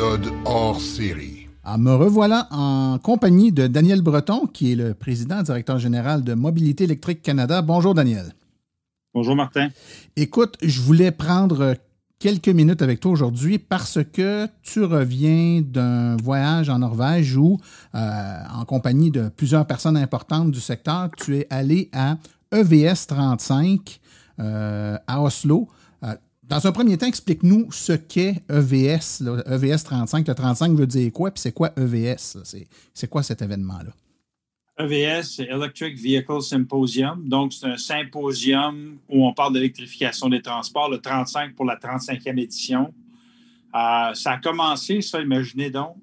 Épisode hors série. Ah, me revoilà en compagnie de Daniel Breton, qui est le président directeur général de Mobilité électrique Canada. Bonjour Daniel. Bonjour Martin. Écoute, je voulais prendre quelques minutes avec toi aujourd'hui parce que tu reviens d'un voyage en Norvège où, euh, en compagnie de plusieurs personnes importantes du secteur, tu es allé à EVS 35 euh, à Oslo. Dans un premier temps, explique-nous ce qu'est EVS, là, EVS 35. Le 35 veut dire quoi, puis c'est quoi EVS? C'est, c'est quoi cet événement-là? EVS, c'est Electric Vehicle Symposium. Donc, c'est un symposium où on parle d'électrification des transports, le 35 pour la 35e édition. Euh, ça a commencé, ça, imaginez donc,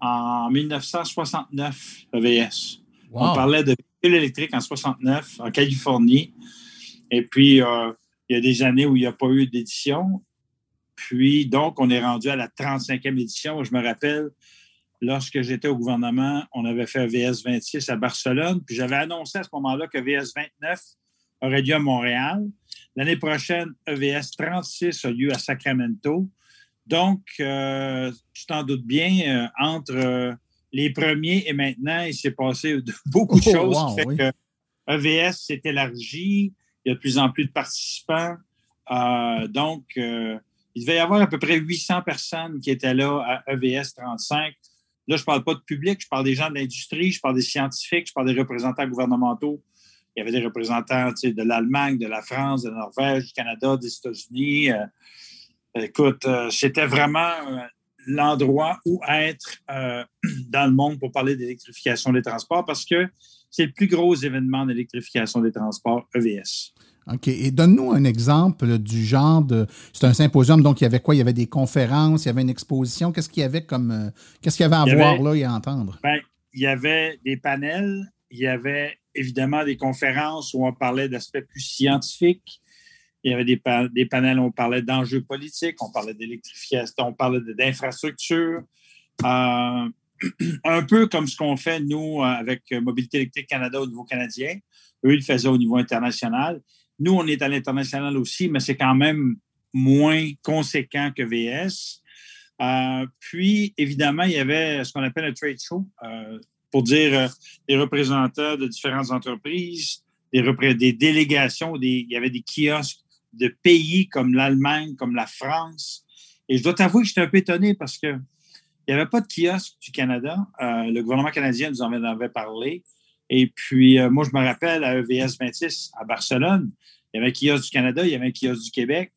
en 1969, EVS. Wow. On parlait de véhicules électriques en 69 en Californie. Et puis, euh, il y a des années où il n'y a pas eu d'édition. Puis, donc, on est rendu à la 35e édition. Je me rappelle, lorsque j'étais au gouvernement, on avait fait VS 26 à Barcelone. Puis, j'avais annoncé à ce moment-là que VS 29 aurait lieu à Montréal. L'année prochaine, EVS 36 a lieu à Sacramento. Donc, euh, tu t'en doutes bien, euh, entre euh, les premiers et maintenant, il s'est passé beaucoup de Oh, choses. wow, qui fait oui. que EVS s'est élargi. Il y a de plus en plus de participants. Euh, donc, euh, il devait y avoir à peu près 800 personnes qui étaient là à EVS 35. Là, je ne parle pas de public, je parle des gens de l'industrie, je parle des scientifiques, je parle des représentants gouvernementaux. Il y avait des représentants de l'Allemagne, de la France, de la Norvège, du Canada, des États-Unis. Euh, écoute, c'était vraiment l'endroit où être dans le monde pour parler d'électrification des transports parce que c'est le plus gros événement d'électrification des transports EVS. OK. Et donne-nous un exemple du genre de. C'est un symposium, donc il y avait quoi? Il y avait des conférences, il y avait une exposition. Qu'est-ce qu'il y avait comme. euh, Qu'est-ce qu'il y avait à Il voir avait- là et à entendre? Ben, il y avait des panels, il y avait évidemment des conférences où on parlait d'aspects plus scientifiques. Il y avait des, pa- des panels où on parlait d'enjeux politiques, on parlait d'électrification, on parlait de- d'infrastructure. Euh, un peu comme ce qu'on fait, nous, avec Mobilité électrique Canada au niveau canadien. Eux, ils le faisaient au niveau international. Nous, on est à l'international aussi, mais c'est quand même moins conséquent que VS. Euh, puis, évidemment, il y avait ce qu'on appelle un trade show, euh, pour dire euh, des représentants de différentes entreprises, des, délégations, il y avait des kiosques de pays comme l'Allemagne, comme la France. Et je dois t'avouer que j'étais un peu étonné parce que il n'y avait pas de kiosque du Canada. Euh, le gouvernement canadien nous en avait parlé. Et puis, euh, moi, je me rappelle à EVS 26 à Barcelone, il y avait un kiosque du Canada, il y avait un kiosque du Québec,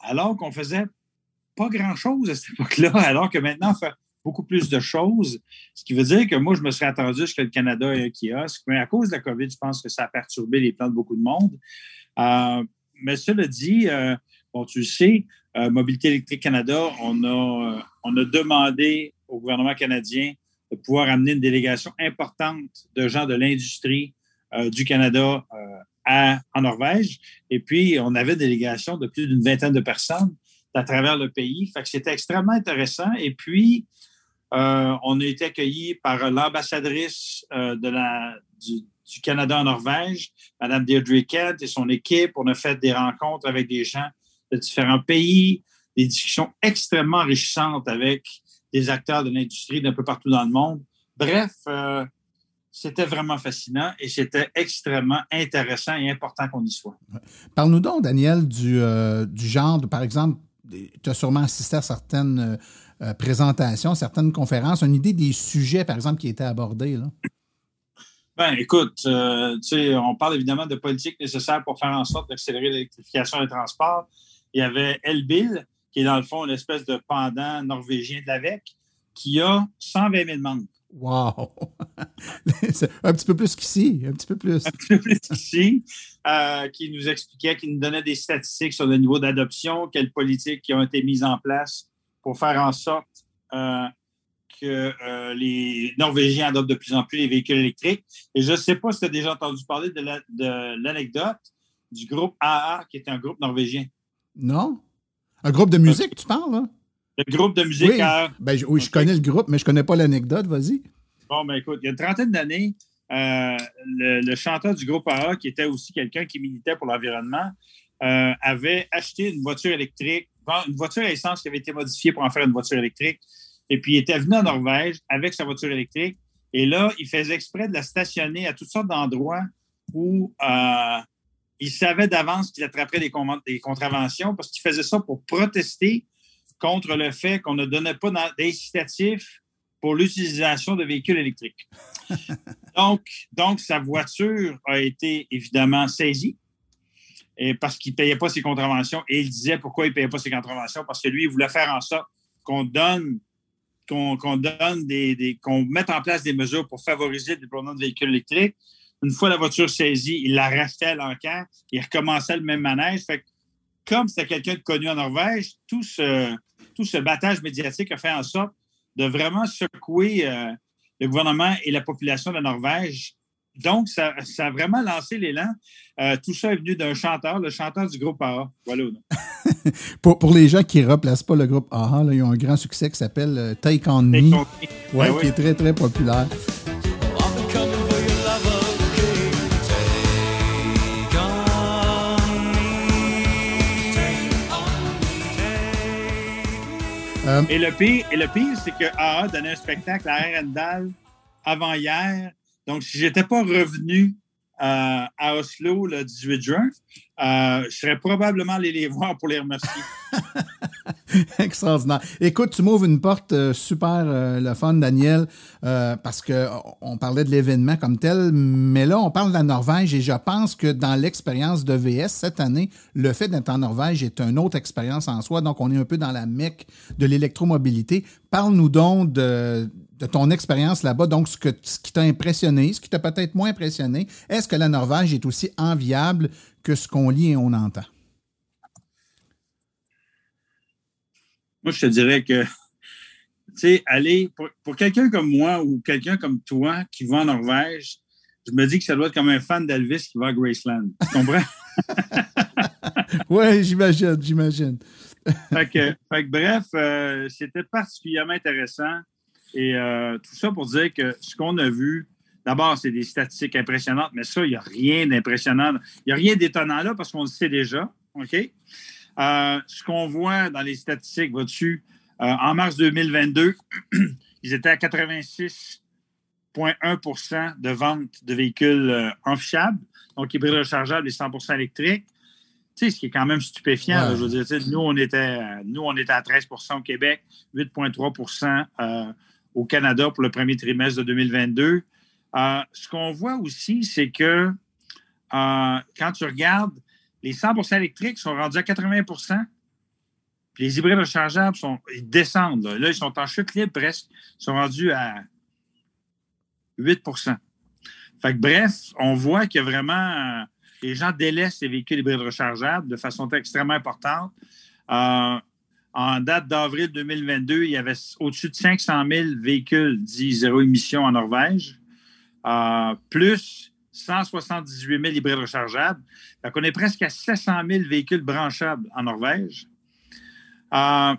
alors qu'on faisait pas grand-chose à cette époque-là, alors que maintenant, on fait beaucoup plus de choses. Ce qui veut dire que moi, je me serais attendu à ce que le Canada ait un kiosque, mais à cause de la COVID, je pense que ça a perturbé les plans de beaucoup de monde. Euh, mais cela dit, bon, tu le sais, Mobilité électrique Canada, on a, on a demandé au gouvernement canadien de pouvoir amener une délégation importante de gens de l'industrie euh, du Canada euh, en Norvège. Et puis, on avait une délégation de plus d'une vingtaine de personnes à travers le pays. Fait que c'était extrêmement intéressant. Et puis, euh, on a été accueillis par l'ambassadrice du, du Canada en Norvège, Mme Deirdre Kent et son équipe. On a fait des rencontres avec des gens de différents pays, des discussions extrêmement enrichissantes avec des acteurs de l'industrie d'un peu partout dans le monde. Bref, euh, c'était vraiment fascinant et c'était extrêmement intéressant et important qu'on y soit. Parle-nous donc, Daniel, du, euh, du genre, de, par exemple, tu as sûrement assisté à certaines euh, présentations, certaines conférences, une idée des sujets, par exemple, qui étaient abordés. Là? Ben, écoute, euh, on parle évidemment de politique nécessaire pour faire en sorte d'accélérer l'électrification des transports. Il y avait Elbil, qui est dans le fond une espèce de pendant norvégien de l'AVEC, qui a 120 000 membres. Wow! un petit peu plus qu'ici, un petit peu plus. Un petit peu plus qu'ici, euh, qui nous expliquait, qui nous donnait des statistiques sur le niveau d'adoption, quelles politiques qui ont été mises en place pour faire en sorte euh, que euh, les Norvégiens adoptent de plus en plus les véhicules électriques. Et je ne sais pas si tu as déjà entendu parler de l'anecdote du groupe AA, qui est un groupe norvégien. Non? Un groupe de musique, tu parles, là? Le groupe de musique oui. Ben, oui, je connais le groupe, mais je ne connais pas l'anecdote. Vas-y. Bon, ben écoute, il y a une trentaine d'années, euh, le, chanteur du groupe AA, qui était aussi quelqu'un qui militait pour l'environnement, euh, avait acheté une voiture électrique, une voiture à essence qui avait été modifiée pour en faire une voiture électrique. Et puis, il était venu en Norvège avec sa voiture électrique. Et là, il faisait exprès de la stationner à toutes sortes d'endroits où euh, il savait d'avance qu'il attraperait des, des contraventions parce qu'il faisait ça pour protester contre le fait qu'on ne donnait pas d'incitatif pour l'utilisation de véhicules électriques. donc, donc, sa voiture a été évidemment saisie et parce qu'il ne payait pas ses contraventions. Et il disait pourquoi il ne payait pas ses contraventions, parce que lui, il voulait faire en sorte qu'on donne, qu'on donne des, qu'on mette en place des mesures pour favoriser le déploiement de véhicules électriques. Une fois la voiture saisie, il la rachetait à l'enquête, il recommençait le même manège. Fait comme c'était quelqu'un de connu en Norvège, tout ce, tout ce battage médiatique a fait en sorte de vraiment secouer euh, le gouvernement et la population de Norvège. Donc, ça, a vraiment lancé l'élan. Euh, tout ça est venu d'un chanteur, le chanteur du groupe AHA. Voilà. pour, pour, les gens qui ne replacent pas le groupe là, ils ont un grand succès qui s'appelle euh, Take On Me, ouais, qui est très, très populaire. Euh, et le pire, pire c'est que AA donnait un spectacle à Arendal avant-hier. Donc, si je n'étais pas revenu euh, à Oslo le 18 juin, euh, je serais probablement allé les voir pour les remercier. Extraordinaire. Écoute, tu m'ouvres une porte euh, super le fun, Daniel, parce qu'on parlait de l'événement comme tel, mais là, on parle de la Norvège et je pense que dans l'expérience de VS cette année, le fait d'être en Norvège est une autre expérience en soi. Donc, on est un peu dans la mecque de l'électromobilité. Parle-nous donc de, ton expérience là-bas, donc ce, que, ce qui t'a impressionné, ce qui t'a peut-être moins impressionné. Est-ce que la Norvège est aussi enviable que ce qu'on lit et on entend? Moi, je te dirais que, tu sais, aller, pour, quelqu'un comme moi ou quelqu'un comme toi qui va en Norvège, je me dis que ça doit être comme un fan d'Elvis qui va à Graceland. Tu comprends? oui, j'imagine, j'imagine. fait, que, bref, euh, c'était particulièrement intéressant. Et euh, tout ça pour dire que ce qu'on a vu, d'abord, c'est des statistiques impressionnantes, mais ça, il n'y a rien d'impressionnant. Il n'y a rien d'étonnant là parce qu'on le sait déjà. OK? Euh, ce qu'on voit dans les statistiques, va-dessus, euh, en mars 2022, ils étaient à 86,1% de vente de véhicules enfichables, donc hybrides rechargeables et 100% électriques. Tu sais, ce qui est quand même stupéfiant. je veux dire, nous, on était, nous, on était à 13% au Québec, 8,3 au Canada pour le premier trimestre de 2022. ce qu'on voit aussi, c'est que quand tu regardes les 100% électriques sont rendus à 80 puis les hybrides rechargeables sont, ils descendent. Là. ils sont en chute libre presque. Ils sont rendus à 8 fait que, Bref, on voit que vraiment, les gens délaissent les véhicules hybrides rechargeables de façon extrêmement importante. Euh, en date d'avril 2022, il y avait au-dessus de 500 000 véhicules dits zéro émission en Norvège, euh, plus 178 000 hybrides rechargeables. Donc, on est presque à 700 000 véhicules branchables en Norvège. Euh,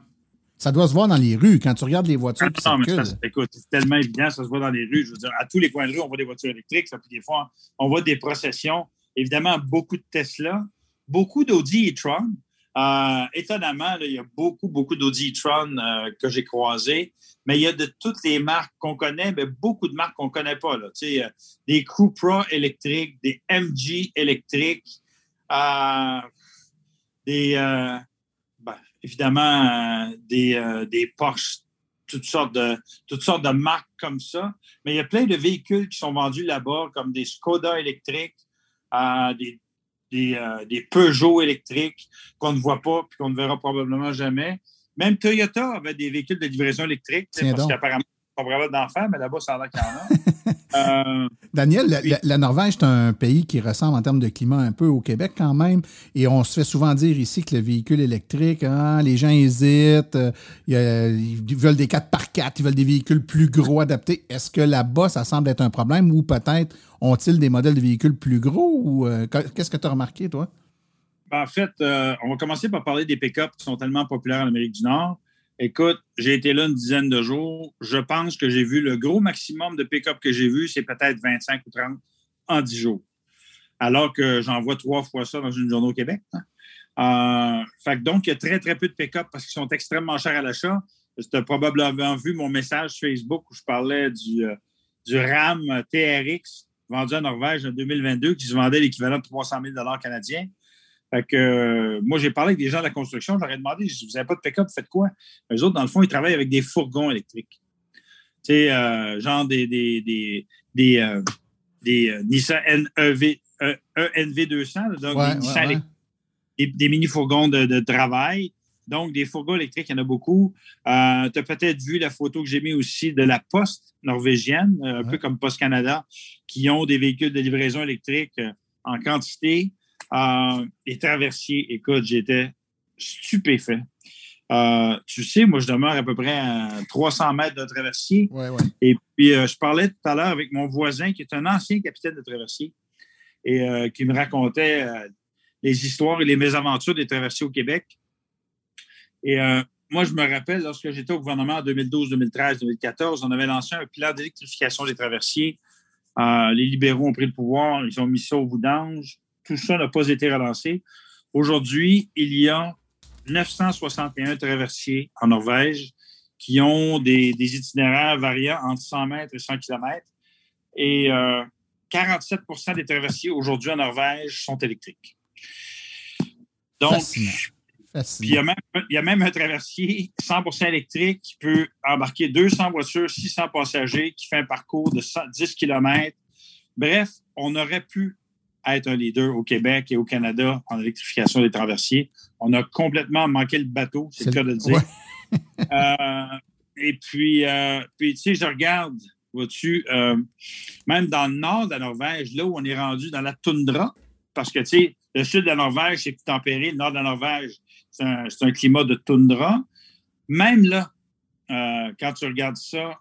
ça doit se voir dans les rues quand tu regardes les voitures qui circulent. écoute, c'est tellement évident, ça se voit dans les rues. Je veux dire, à tous les coins de rue, on voit des voitures électriques. Ça, des fois, on voit des processions. Évidemment, beaucoup de Tesla, beaucoup d'Audi e-tron. Euh, étonnamment, il y a beaucoup, beaucoup d'Audi e-tron euh, que j'ai croisés mais il y a de toutes les marques qu'on connaît, mais beaucoup de marques qu'on ne connaît pas. Là. Euh, des Cupra électriques, des MG électriques, euh, des, euh, ben, évidemment, des, des Porsche, toutes sortes, de, toutes sortes de marques comme ça. Mais il y a plein de véhicules qui sont vendus là-bas, comme des Skoda électriques, des, des, des, Peugeot électriques qu'on ne voit pas et qu'on ne verra probablement jamais. Même Toyota avait des véhicules de livraison électrique, parce qu'apparemment, pas vraiment d'en faire, mais là-bas, ça a l'air qu'il y en a. Euh, Daniel, la, Norvège, c'est un pays qui ressemble en termes de climat un peu au Québec quand même. Et on se fait souvent dire ici que le véhicule électrique, hein, les gens hésitent, euh, ils veulent des 4x4, ils veulent des véhicules plus gros adaptés. Est-ce que là-bas, ça semble être un problème ou peut-être ont-ils des modèles de véhicules plus gros ou euh, qu'est-ce que tu as remarqué, toi? Ben, en fait, on va commencer par parler des pick-up qui sont tellement populaires en Amérique du Nord. Écoute, j'ai été là une dizaine de jours. Je pense que j'ai vu le gros maximum de pick-up que j'ai vu, c'est peut-être 25 ou 30 en 10 jours. Alors que j'en vois trois fois ça dans une journée au Québec. Hein. Euh, donc, il y a très, très peu de pick-up parce qu'ils sont extrêmement chers à l'achat. Tu as probablement vu mon message Facebook où je parlais du, euh, RAM TRX vendu en Norvège en 2022 qui se vendait l'équivalent de 300 000 canadiens. Fait que, euh, moi, j'ai parlé avec des gens de la construction, j'aurais demandé, vous n'avez pas de pick-up, faites quoi? Eux autres, dans le fond, ils travaillent avec des fourgons électriques. Tu sais, euh, genre des, des, des, des, euh, des Nissan NEV, ENV 200, donc des, des, mini-fourgons de, travail. Donc, des fourgons électriques, il y en a beaucoup. tu as peut-être vu la photo que j'ai mise aussi de la Poste norvégienne, un peu comme Poste Canada, qui ont des véhicules de livraison électrique en quantité. Euh, les traversiers, écoute, j'étais stupéfait. Euh, tu sais, moi, je demeure à peu près à 300 mètres de traversier. Et puis, euh, je parlais tout à l'heure avec mon voisin qui est un ancien capitaine de traversier et qui me racontait les histoires et les mésaventures des traversiers au Québec. Et moi, je me rappelle, lorsque j'étais au gouvernement en 2012, 2013, 2014, on avait lancé un plan d'électrification des traversiers. les libéraux ont pris le pouvoir, ils ont mis ça au bout d'ange tout ça n'a pas été relancé. Aujourd'hui, il y a 961 traversiers en Norvège qui ont des, itinéraires variant entre 100 mètres et 100 km. Et 47% euh, des traversiers aujourd'hui en Norvège sont électriques. Donc, il y, a même, il y, a même, un traversier 100% électrique qui peut embarquer 200 voitures, 600 passagers, qui fait un parcours de 10 km. Bref, on aurait pu être un leader au Québec et au Canada en électrification des traversiers. On a complètement manqué le bateau, c'est le cas de le dire. Euh, et puis, euh, puis, tu sais, je regarde, vois-tu, euh, même dans le nord de la Norvège, là où on est rendu dans la toundra, parce que, tu sais, le sud de la Norvège, c'est plus tempéré, le nord de la Norvège, c'est un, un, climat de toundra. Même là, quand tu regardes ça,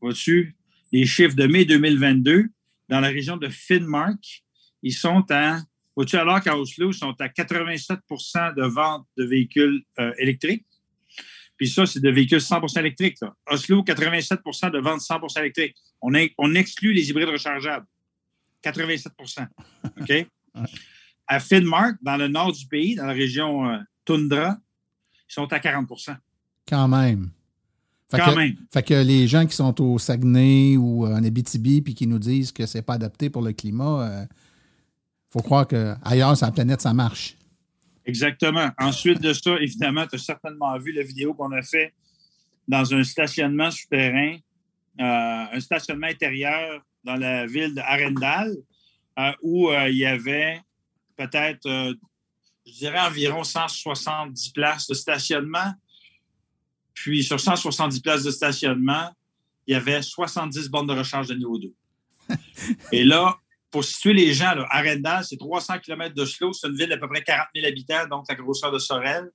vois-tu, les chiffres de mai 2022, dans la région de Finnmark, ils sont à, vois-tu, alors qu'à Oslo, ils sont à 87% de vente de véhicules euh, électriques. Puis ça, c'est de véhicules 100 électriques. Oslo, 87% de vente 100 électriques. On, on exclut les hybrides rechargeables. 87 OK? À Finnmark, dans le nord du pays, dans la région euh, Tundra, ils sont à 40% Quand même. Fait Quand même. Fait que les gens qui sont au Saguenay ou en Abitibi puis qui nous disent que c'est pas adapté pour le climat, euh, faut croire qu'ailleurs sur la planète, ça marche. Exactement. Ensuite de ça, évidemment, tu as certainement vu la vidéo qu'on a fait dans un stationnement souterrain, euh, un stationnement intérieur dans la ville de Arendal, euh, où euh, il y avait peut-être, je dirais, environ 170 places de stationnement. Puis sur 170 places de stationnement, il y avait 70 bornes de recharge de niveau 2. Et là, pour situer les gens, là, Arendal, c'est 300 km de Slow. C'est une ville d'à peu près 40 000 habitants, donc la grosseur de Sorel.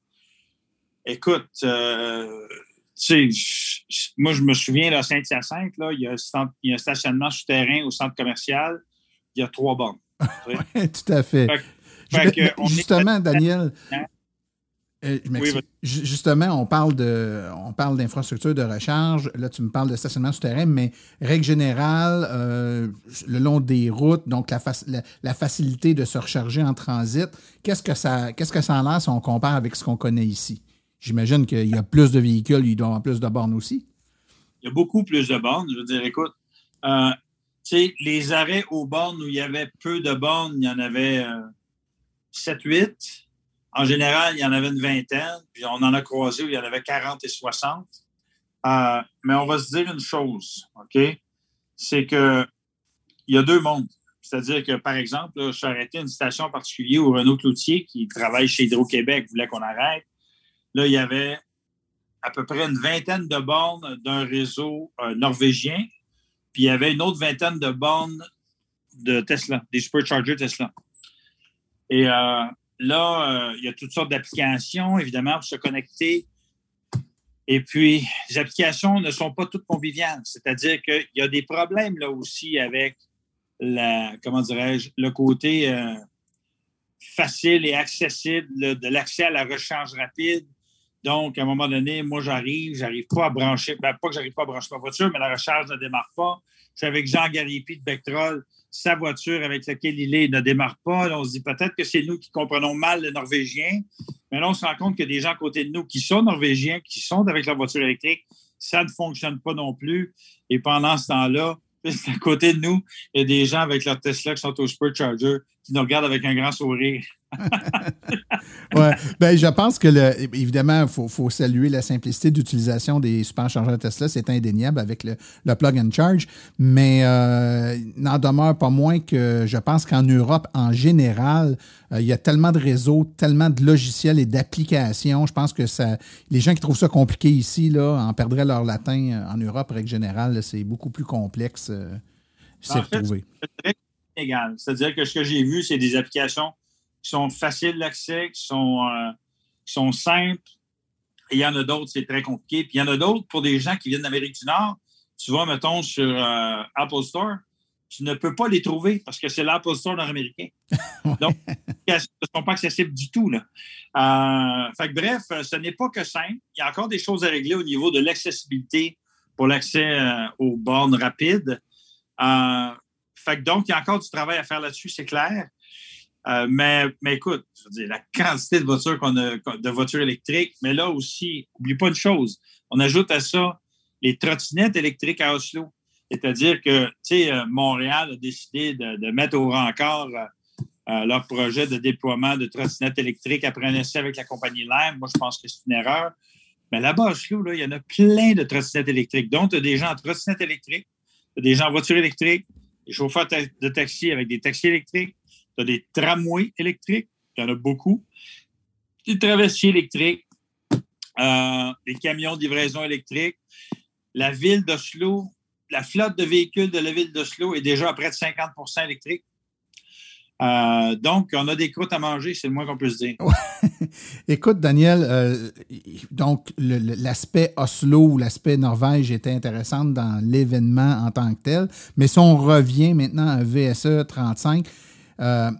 Écoute, euh, tu sais, moi, je me souviens, à Saint-Hyacinthe, il, y a un stationnement souterrain au centre commercial. Il y a trois bornes. oui, tout à fait. justement, Daniel, Euh, justement, on parle de, on parle d'infrastructure de recharge. Là, tu me parles de stationnement souterrain, mais règle générale, euh, le long des routes, donc la, la, facilité de se recharger en transit, qu'est-ce que ça, qu'est-ce que ça en a si on compare avec ce qu'on connaît ici? J'imagine qu'il y a plus de véhicules, il doit y avoir plus de bornes aussi. Il y a beaucoup plus de bornes. Je veux dire, écoute, euh, les arrêts aux bornes où il y avait peu de bornes, il y en avait 7-8 en général, il y en avait une vingtaine, puis on en a croisé où il y en avait 40 et 60. Euh, mais on va se dire une chose, OK? C'est que il y a deux mondes. C'est-à-dire que, par exemple, je suis arrêté une station particulière où Renaud Cloutier, qui travaille chez Hydro-Québec, voulait qu'on arrête. Là, il y avait à peu près une vingtaine de bornes d'un réseau euh, norvégien, puis il y avait une autre vingtaine de bornes de Tesla, des superchargers Tesla. Et euh, là, il y a toutes sortes d'applications, évidemment, pour se connecter. Et puis, les applications ne sont pas toutes conviviales, c'est-à-dire qu'il y a des problèmes là aussi avec la, comment dirais-je, le côté facile et accessible de l'accès à la recharge rapide. Donc, à un moment donné, moi, j'arrive, j'arrive pas à brancher, ben, pas que j'arrive pas à brancher ma voiture, mais la recharge ne démarre pas. Je suis avec Jean Garipi de Vectrol, sa voiture avec laquelle il est ne démarre pas. on se dit peut-être que c'est nous qui comprenons mal le norvégien, mais là, on se rend compte a des gens à côté de nous qui sont norvégiens, qui sont avec leur voiture électrique. Ça ne fonctionne pas non plus. Et pendant ce temps-là, à côté de nous, il y a des gens avec leur Tesla qui sont au Supercharger qui nous regardent avec un grand sourire. ouais. Ben, je pense que, le, évidemment, il faut, saluer la simplicité d'utilisation des superchargeurs Tesla. C'est indéniable avec le, plug and charge. Mais euh, n'en demeure pas moins que je pense qu'en Europe, en général, euh, il y a tellement de réseaux, tellement de logiciels et d'applications. Je pense que ça, les gens qui trouvent ça compliqué ici là, en perdraient leur latin. Euh, en Europe, règle générale, c'est beaucoup plus complexe. c'est C'est-à-dire que ce que j'ai vu, c'est des applications qui sont faciles d'accès, qui sont, euh, sont simples. Et il y en a d'autres, c'est très compliqué. Puis il y en a d'autres pour des gens qui viennent d'Amérique du Nord. Tu vas, mettons, sur euh, Apple Store, tu ne peux pas les trouver parce que c'est l'Apple Store nord-américain. Donc, ils ne sont pas accessibles du tout. Là. Euh, fait bref, ce n'est pas que simple. Il y a encore des choses à régler au niveau de l'accessibilité pour l'accès aux bornes rapides. Fait donc, il y a encore du travail à faire là-dessus, c'est clair. Euh, mais, mais écoute, je veux dire, la quantité de voitures qu'on a, de voitures électriques, mais là aussi, n'oublie pas une chose, on ajoute à ça les trottinettes électriques à Oslo. C'est-à-dire que, tu sais, euh, Montréal a décidé de, mettre au rencard euh, leur projet de déploiement de trottinettes électriques après un essai avec la compagnie Lime. Moi, je pense que c'est une erreur. Mais là-bas, Oslo, il y en a plein de trottinettes électriques. Donc, tu as des gens en trottinettes électriques, tu as des gens en voiture électrique, des chauffeurs de taxi avec des taxis électriques, tu as des tramways électriques, il y en a beaucoup, des traversiers électriques, euh, des camions de livraison électrique. La ville d'Oslo, la flotte de véhicules de la ville d'Oslo est déjà à près de 50% électrique. Euh, donc, on a des croûtes à manger, c'est le moins qu'on peut se dire. Écoute, Daniel, euh, donc l'aspect Oslo ou l'aspect Norvège était intéressant dans l'événement en tant que tel, mais si on revient maintenant à VSE 35, euh,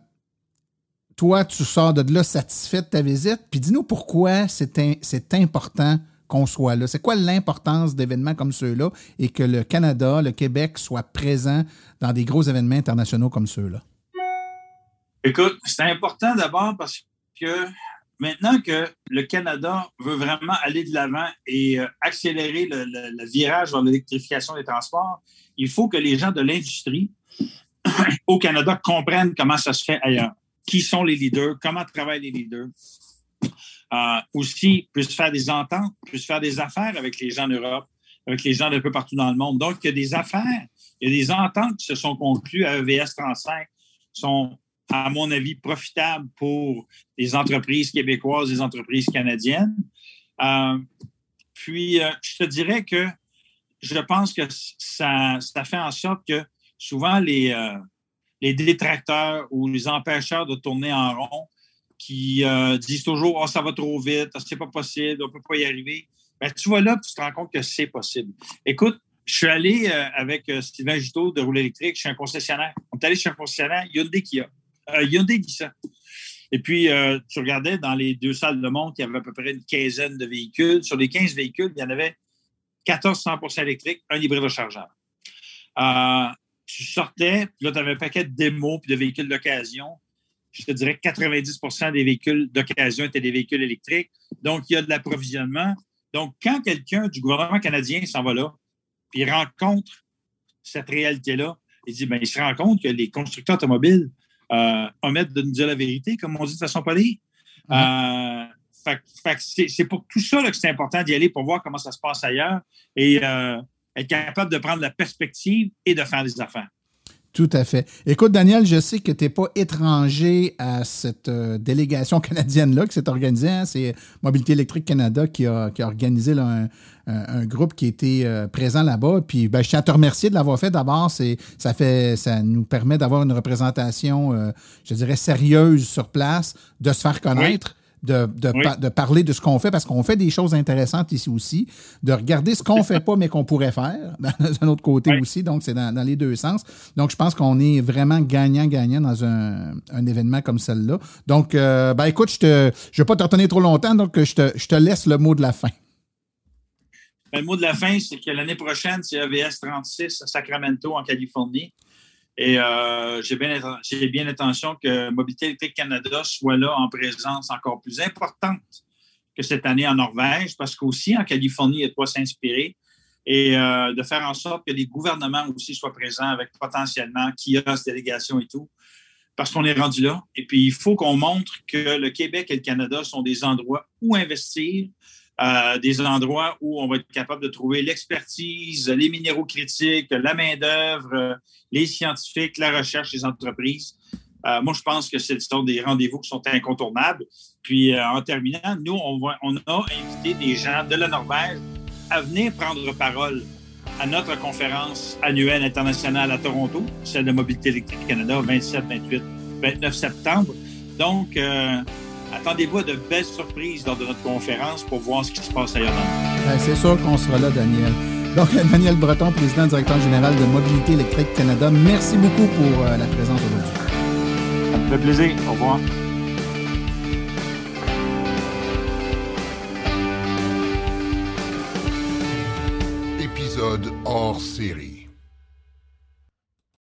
toi, tu sors de là satisfait de ta visite. Puis dis-nous pourquoi c'est important qu'on soit là. C'est quoi l'importance d'événements comme ceux-là et que le Canada, le Québec soit présent dans des gros événements internationaux comme ceux-là? Écoute, c'est important d'abord parce que maintenant que le Canada veut vraiment aller de l'avant et euh, accélérer le virage vers l'électrification des transports, il faut que les gens de l'industrie au Canada comprennent comment ça se fait ailleurs. Qui sont les leaders, comment travaillent les leaders? Euh, aussi, puissent faire des ententes, puissent faire des affaires avec les gens d'Europe, avec les gens d'un peu partout dans le monde. Donc, il y a des affaires, il y a des ententes qui se sont conclues à EVS 35, sont, à mon avis, profitables pour les entreprises québécoises, les entreprises canadiennes. Euh, puis, euh, je te dirais que je pense que ça, fait en sorte que souvent les, euh, les détracteurs ou les empêcheurs de tourner en rond qui euh, disent toujours oh, ça va trop vite, c'est pas possible, on peut pas y arriver. Ben, tu vois là, tu te rends compte que c'est possible. Écoute, je suis allé avec Sylvain Juteau de Roule électrique, je suis un concessionnaire. On est allé chez un concessionnaire Hyundai Kia. Hyundai Kia. Et puis, tu regardais dans les deux salles de monde, il y avait à peu près une quinzaine de véhicules. Sur les 15 véhicules, il y en avait 14 100% électriques, un hybride rechargeable tu sortais, puis là, tu avais un paquet de démos puis de véhicules d'occasion. Je te dirais que 90% des véhicules d'occasion étaient des véhicules électriques. Donc, il y a de l'approvisionnement. Donc, quand quelqu'un du gouvernement canadien s'en va là, puis il rencontre cette réalité-là, il dit, bien, il se rend compte que les constructeurs automobiles euh, omettent de nous dire la vérité, comme on dit de façon polie. Euh, c'est pour tout ça que c'est important d'y aller pour voir comment ça se passe ailleurs. Et euh, être capable de prendre la perspective et de faire des affaires. Tout à fait. Écoute, Daniel, je sais que tu n'es pas étranger à cette euh, délégation canadienne-là qui s'est organisée. Hein. C'est Mobilité électrique Canada qui a, organisé un, groupe qui était euh, présent là-bas. Puis ben, je tiens à te remercier de l'avoir fait. D'abord, ça fait ça nous permet d'avoir une représentation, euh, je dirais, sérieuse sur place, de se faire connaître de, de, parler de ce qu'on fait, parce qu'on fait des choses intéressantes ici aussi, de regarder ce qu'on ne fait pas, mais qu'on pourrait faire, d'un autre côté aussi. Donc, c'est dans, les deux sens. Donc, je pense qu'on est vraiment gagnant-gagnant dans un, événement comme celle-là. Donc, euh, ben, écoute, je ne je vais pas te retenir trop longtemps, donc je te, je te laisse le mot de la fin. Ben, le mot de la fin, c'est que l'année prochaine, c'est EVS 36 à Sacramento, en Californie. Et euh, j'ai bien, bien l'intention que Mobilité électrique Canada soit là en présence encore plus importante que cette année en Norvège, parce qu'aussi en Californie, il y s'inspirer et euh, de faire en sorte que les gouvernements aussi soient présents avec potentiellement kiosques, délégations et tout, parce qu'on est rendu là. Et puis, il faut qu'on montre que le Québec et le Canada sont des endroits où investir, euh, des endroits où on va être capable de trouver l'expertise, les minéraux critiques, la main-d'œuvre, les scientifiques, la recherche, les entreprises. Euh, moi, je pense que ce sont des rendez-vous qui sont incontournables. Puis, euh, en terminant, nous, on, on a invité des gens de la Norvège à venir prendre parole à notre conférence annuelle internationale à Toronto, celle de Mobilité électrique Canada, 27, 28, 29 septembre. Donc, attendez-vous à de belles surprises lors de notre conférence pour voir ce qui se passe ailleurs dans le monde. Ben, c'est sûr qu'on sera là, Daniel. Donc, Daniel Breton, président directeur général de Mobilité électrique Canada, merci beaucoup pour euh, la présence aujourd'hui. Ça me fait plaisir. Au revoir. Épisode hors série.